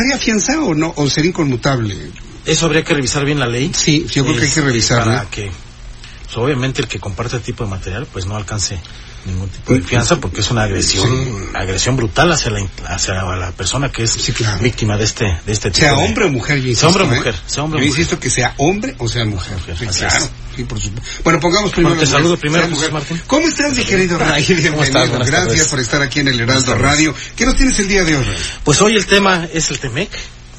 ¿Sería fianza o no? ¿O sería inconmutable? Eso habría que revisar bien la ley. Sí, yo creo que hay que revisarla. Para que, pues, obviamente, el que comparte este tipo de material, pues no alcance ningún tipo de fianza porque es una agresión, Sí. agresión brutal hacia la, hacia la persona que es Sí, claro. víctima de este, de este tipo Sea de- hombre o mujer, yo insisto. Sea hombre o ¿eh? mujer, sea hombre yo mujer. insisto que sea hombre o sea mujer. Mujer, Sí, claro. por supuesto. Bueno, pongamos primero. Bueno, te saludo primero, mujer. Martín. ¿Cómo estás, mi querido Ray? Bienvenido. estás? Gracias tardes. por estar aquí en el Heraldo. Radio. ¿Qué nos tienes el día de hoy, Ray? Pues hoy el tema es el TEMEC.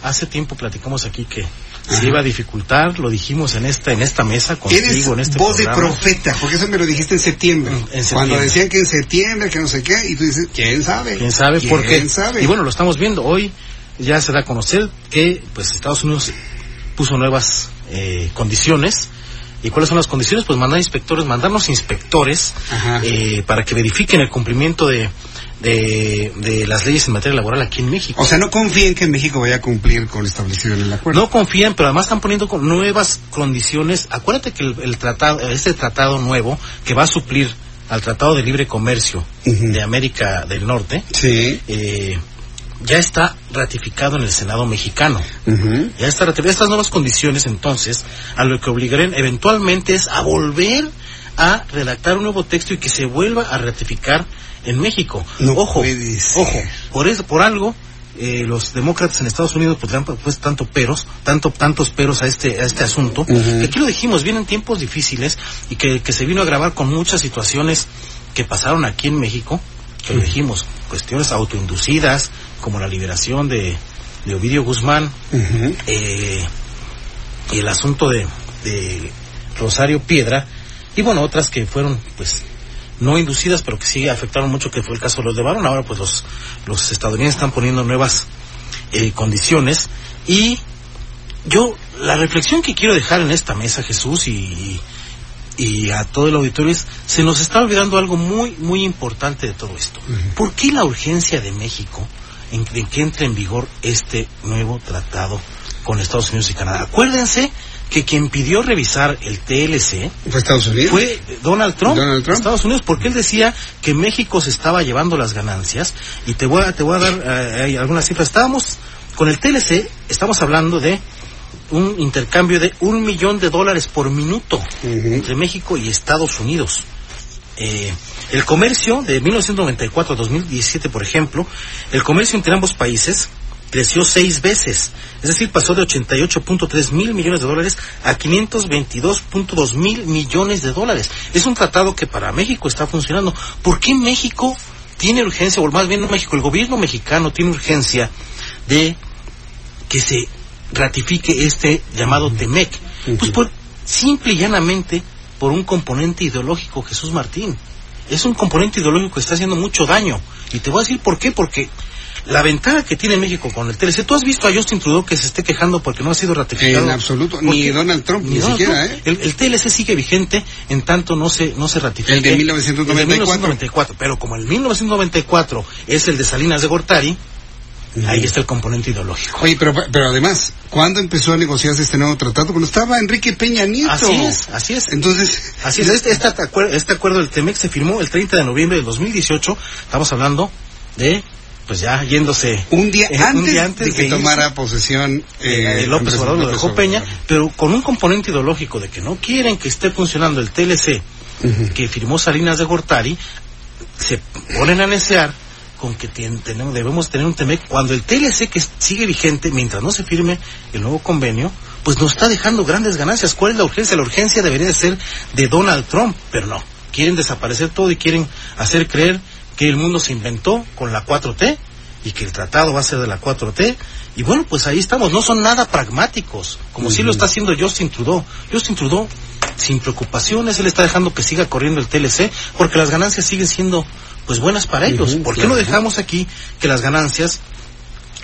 Hace tiempo platicamos aquí que se iba a dificultar, lo dijimos en esta, en esta mesa contigo, Eres en este voz de profeta, porque eso me lo dijiste en septiembre. En septiembre. Cuando decían que en septiembre, que no sé qué, y tú dices, ¿quién sabe? quién sabe por qué ¿Quién sabe? y bueno lo estamos viendo hoy ya se da a conocer que pues Estados Unidos puso nuevas eh, condiciones y cuáles son las condiciones pues mandar inspectores mandarnos inspectores eh, para que verifiquen el cumplimiento de, de de las leyes en materia laboral aquí en México O sea, no confíen que México vaya a cumplir con lo establecido en el acuerdo. no confían, pero además están poniendo con nuevas condiciones. Acuérdate que el, el tratado, este tratado nuevo que va a suplir al Tratado de Libre Comercio de América del Norte, Sí. eh, ya está ratificado en el Senado mexicano. Ya está ratificado. Estas nuevas condiciones, entonces, a lo que obligarán eventualmente es a volver a redactar un nuevo texto y que se vuelva a ratificar en México. No ojo, ojo, por eso, por algo, eh, los demócratas en Estados Unidos pues tanto peros, tanto tantos peros a este a este asunto. Que aquí lo dijimos, vienen tiempos difíciles y que, que se vino a grabar con muchas situaciones que pasaron aquí en México, que lo dijimos, cuestiones autoinducidas, como la liberación de, de Ovidio Guzmán, eh, y el asunto de, de Rosario Piedra, y bueno, otras que fueron, pues, no inducidas, pero que sí afectaron mucho, que fue el caso de los de Barón. Ahora, pues, los, los estadounidenses están poniendo nuevas eh, condiciones, y yo, la reflexión que quiero dejar en esta mesa, Jesús, y, y, y a todo el auditorio es, se nos está olvidando algo muy, muy importante de todo esto. ¿Por qué la urgencia de México en, en que entre en vigor este nuevo tratado con Estados Unidos y Canadá? Acuérdense que quien pidió revisar el TLC ¿Fue Estados Unidos? fue Donald Trump, Donald Trump. Estados Unidos, porque él decía que México se estaba llevando las ganancias y te voy a, te voy a dar eh, algunas cifras. Estábamos con el TLC, estamos hablando de un intercambio de un millón de dólares por minuto entre México y Estados Unidos. Eh, el comercio de 1994 a 2017, por ejemplo, el comercio entre ambos países creció seis veces, es decir, pasó de 88.3 mil millones de dólares a 522.2 mil millones de dólares. Es un tratado que para México está funcionando. ¿Por qué México tiene urgencia, o más bien no México, el gobierno mexicano tiene urgencia de que se ratifique este llamado TEMEC? Pues por, simple y llanamente por un componente ideológico, Jesús Martín. Es un componente ideológico que está haciendo mucho daño. Y te voy a decir por qué, porque la ventaja que tiene México con el TLC, tú has visto a Justin Trudeau que se esté quejando porque no ha sido ratificado. En absoluto, ¿Por ni? Donald Trump, ni Donald siquiera, Trump. ¿eh? El, el TLC sigue vigente en tanto no se, no se ratifique. El de 1994. El de 1994. Pero como el 1994 es el de Salinas de Gortari, ahí está el componente ideológico. Oye, pero, pero además, ¿cuándo empezó a negociarse este nuevo tratado? Cuando estaba Enrique Peña Nieto. Así es, así es. Entonces, Así es, este, este este acuerdo del TEMEC se firmó el 30 de noviembre del 2018. Estamos hablando de, pues ya yéndose. un día, eh, antes, de que irse, tomara posesión eh, eh, López Obrador lo dejó. Peña, pero con un componente ideológico de que no quieren que esté funcionando el TLC que firmó Salinas de Gortari, se ponen a necear con que tien- tenemos, debemos tener un TEMEC cuando el TLC que sigue vigente, mientras no se firme el nuevo convenio, pues nos está dejando grandes ganancias. ¿Cuál es la urgencia? La urgencia debería de ser de Donald Trump, pero no. Quieren desaparecer todo y quieren hacer creer que el mundo se inventó con la 4T y que el tratado va a ser de la 4T. Y bueno, pues ahí estamos. No son nada pragmáticos, como sí lo está haciendo Justin Trudeau. Justin Trudeau, sin preocupaciones, él está dejando que siga corriendo el TLC porque las ganancias siguen siendo pues buenas para ellos. ¿Por qué no dejamos aquí que las ganancias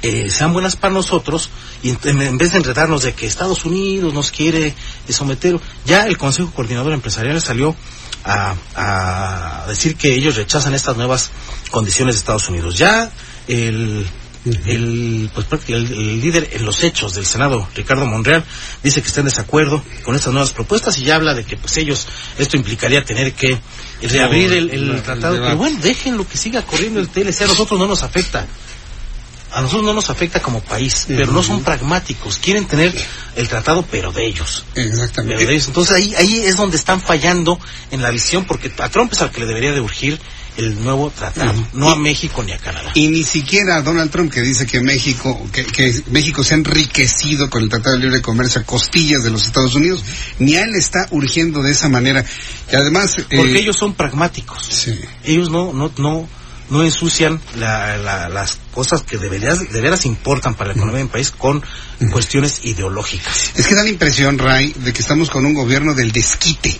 eh, sean buenas para nosotros y en, en vez de enredarnos de que Estados Unidos nos quiere someter, ya el Consejo Coordinador Empresarial salió a, a decir que ellos rechazan estas nuevas condiciones de Estados Unidos. Ya el el, pues, el, el, líder en los hechos del Senado, Ricardo Monreal, dice que está en desacuerdo con estas nuevas propuestas y ya habla de que pues ellos, esto implicaría tener que reabrir el, tratado. Pero bueno, dejen lo que siga corriendo el TLC, a nosotros no nos afecta. A nosotros no nos afecta como país, uh -huh. pero no son pragmáticos, quieren tener el tratado, pero de ellos. Exactamente. Pero de ellos. Entonces ahí, ahí es donde están fallando en la visión, porque a Trump es al que le debería de urgir el nuevo tratado, uh -huh. no a México ni a Canadá. Y ni siquiera a Donald Trump que dice que México, que, que, México se ha enriquecido con el Tratado de Libre Comercio a costillas de los Estados Unidos, ni a él está urgiendo de esa manera. Y además... Porque eh, ellos son pragmáticos. Sí. Ellos no, no, no, no ensucian la, la, las cosas que deberías, de veras importan para la economía del país con -huh. cuestiones ideológicas. Es que da la impresión, Ray, de que estamos con un gobierno del desquite,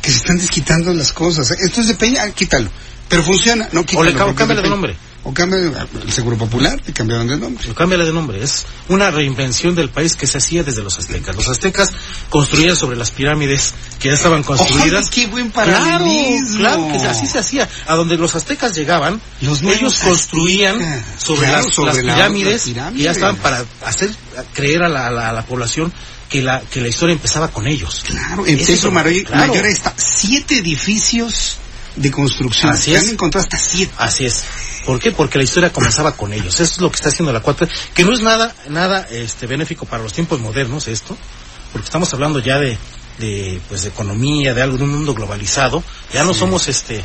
que se están desquitando las cosas. Esto es de Peña, quítalo. Pero funciona, no quítalo. O le cambia, cámbiale de nombre. O cambia el Seguro Popular y cambiaron de nombre. O cámbiale de nombre. Es una reinvención del país que se hacía desde los aztecas. Los aztecas construían sobre las pirámides que ya estaban construidas. ¡Oh, qué buen claro, claro, que así se hacía. A donde los aztecas llegaban, los ellos construían aztecas. sobre, claro, las, sobre las, pirámides, la, pirámides que ya estaban para hacer creer a la, a la, a la población que la, que la historia empezaba con ellos. Claro, en Centro Mayor, claro. Mayor está siete edificios de construcción. Así es. han encontrado hasta siete. Así es. ¿Por qué? Porque la historia comenzaba con ellos. Eso es lo que está haciendo la cuatro, que no es nada, nada, este, benéfico para los tiempos modernos esto, porque estamos hablando ya de, de, pues, de economía, de algo, de un mundo globalizado. Ya sí. no somos, este,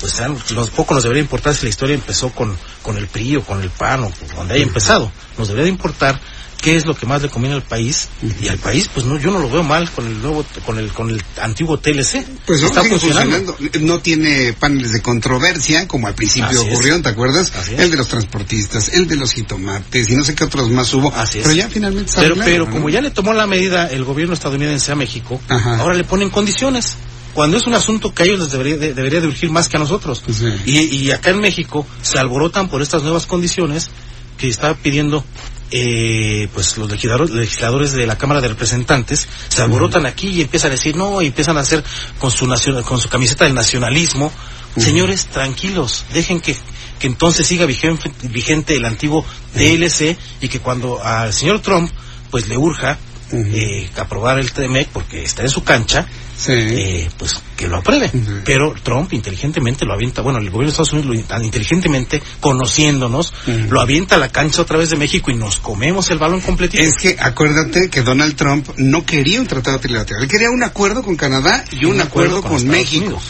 pues, los poco nos debería importar si la historia empezó con, con el PRI o con el PAN o donde haya empezado. Nos debería de importar qué es lo que más le conviene al país uh -huh. y al país pues no yo no lo veo mal con el nuevo con el con el antiguo TLC pues no, está funcionando. funcionando. no tiene paneles de controversia como al principio Así ocurrió es. te acuerdas el de los transportistas el de los jitomates y no sé qué otros más hubo Así pero ya finalmente está pero, pero ¿no? como ya le tomó la medida el gobierno estadounidense a México Ajá. ahora le ponen condiciones cuando es un asunto que a ellos les debería de, debería de urgir más que a nosotros sí. y, y acá en México se alborotan por estas nuevas condiciones que está pidiendo eh, pues los legisladores, legisladores, de la Cámara de Representantes se alborotan aquí y empiezan a decir no y empiezan a hacer con su nacional, con su camiseta del nacionalismo. Uh -huh. Señores, tranquilos, dejen que, que entonces siga vigente, vigente el antiguo DLC y que cuando al señor Trump pues le urja uh eh, aprobar el TMEC porque está en su cancha, sí. eh, pues que lo apruebe. Uh -huh. Pero Trump inteligentemente lo avienta, bueno, el gobierno de Estados Unidos lo, inteligentemente, conociéndonos, uh -huh. lo avienta a la cancha otra vez de México y nos comemos el balón completito. Es que acuérdate que Donald Trump no quería un tratado trilateral, él quería un acuerdo con Canadá y un, un acuerdo, acuerdo, con, con México. Unidos.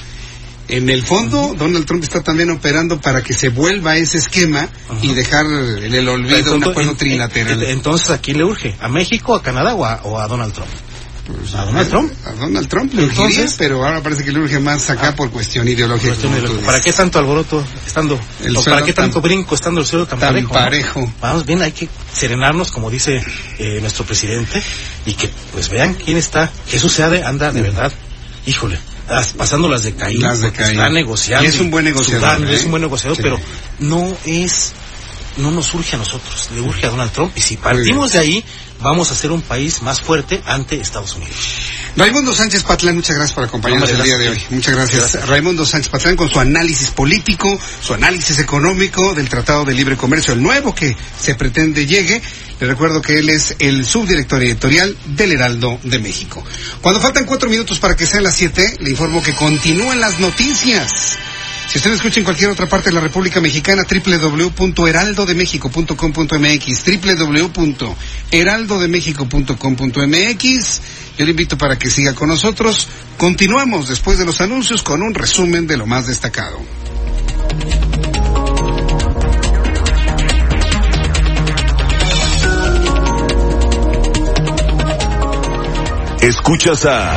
En el fondo, uh -huh. Donald Trump está también operando para que se vuelva ese esquema uh -huh. y dejar en el olvido un acuerdo en, trilateral. En, entonces, ¿a quién le urge? ¿A México, a Canadá o a, o a Donald Trump? Pues, a Donald Trump. A Donald Trump le urgiría, pero ahora parece que le urge más acá ah, por cuestión ideológica. Cuestión ideológica. ¿Para qué tanto alboroto estando? El ¿Para qué tanto tan, brinco estando el suelo tan, tan parejo? parejo. ¿no? Vamos bien, hay que serenarnos, como dice eh, nuestro presidente, y que pues vean quién está. Jesús Seade anda de verdad, híjole, pasando las de Caín, las de Caín. está negociando. Y es un buen negociador. Sudán, ¿eh? Es un buen negociador, sí. pero no es no nos urge a nosotros, le urge a Donald Trump. Y si partimos de ahí, vamos a ser un país más fuerte ante Estados Unidos. Raimundo Sánchez Patlán, muchas gracias por acompañarnos no, el día de hoy. Muchas gracias. gracias. Raimundo Sánchez Patlán con su análisis político, su análisis económico del Tratado de Libre Comercio, el nuevo que se pretende llegue. Le recuerdo que él es el subdirector editorial del Heraldo de México. Cuando faltan cuatro minutos para que sean las siete, le informo que continúan las noticias. Si usted escucha en cualquier otra parte de la República Mexicana, www.heraldodemexico.com.mx, www.heraldodemexico.com.mx. Yo le invito para que siga con nosotros. Continuamos después de los anuncios con un resumen de lo más destacado. Escuchas a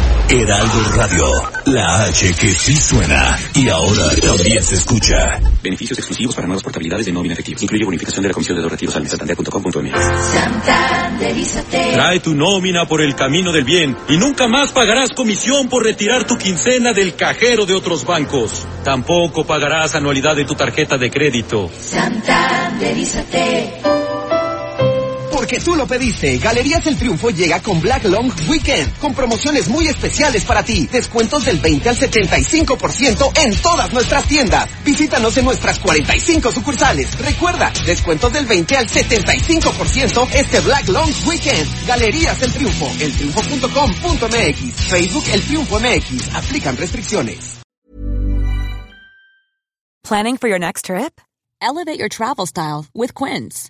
Heraldo Radio, la H que sí suena y ahora también se escucha. Beneficios exclusivos para nuevas portabilidades de nómina efectiva. Incluye bonificación de la comisión de los retiros al santander.com.mx. Trae tu nómina por el camino del bien y nunca más pagarás comisión por retirar tu quincena del cajero de otros bancos. Tampoco pagarás anualidad de tu tarjeta de crédito. Santanderízate. Porque tú lo pediste, Galerías El Triunfo llega con Black Long Weekend, con promociones muy especiales para ti. Descuentos del 20 al 75% en todas nuestras tiendas. Visítanos en nuestras 45 sucursales. Recuerda, descuentos del 20 al 75% este Black Long Weekend. Galerías El Triunfo, eltriunfo.com.mx, Facebook El Triunfo MX. Aplican restricciones. Planning for your next trip? Elevate your travel style with Quince.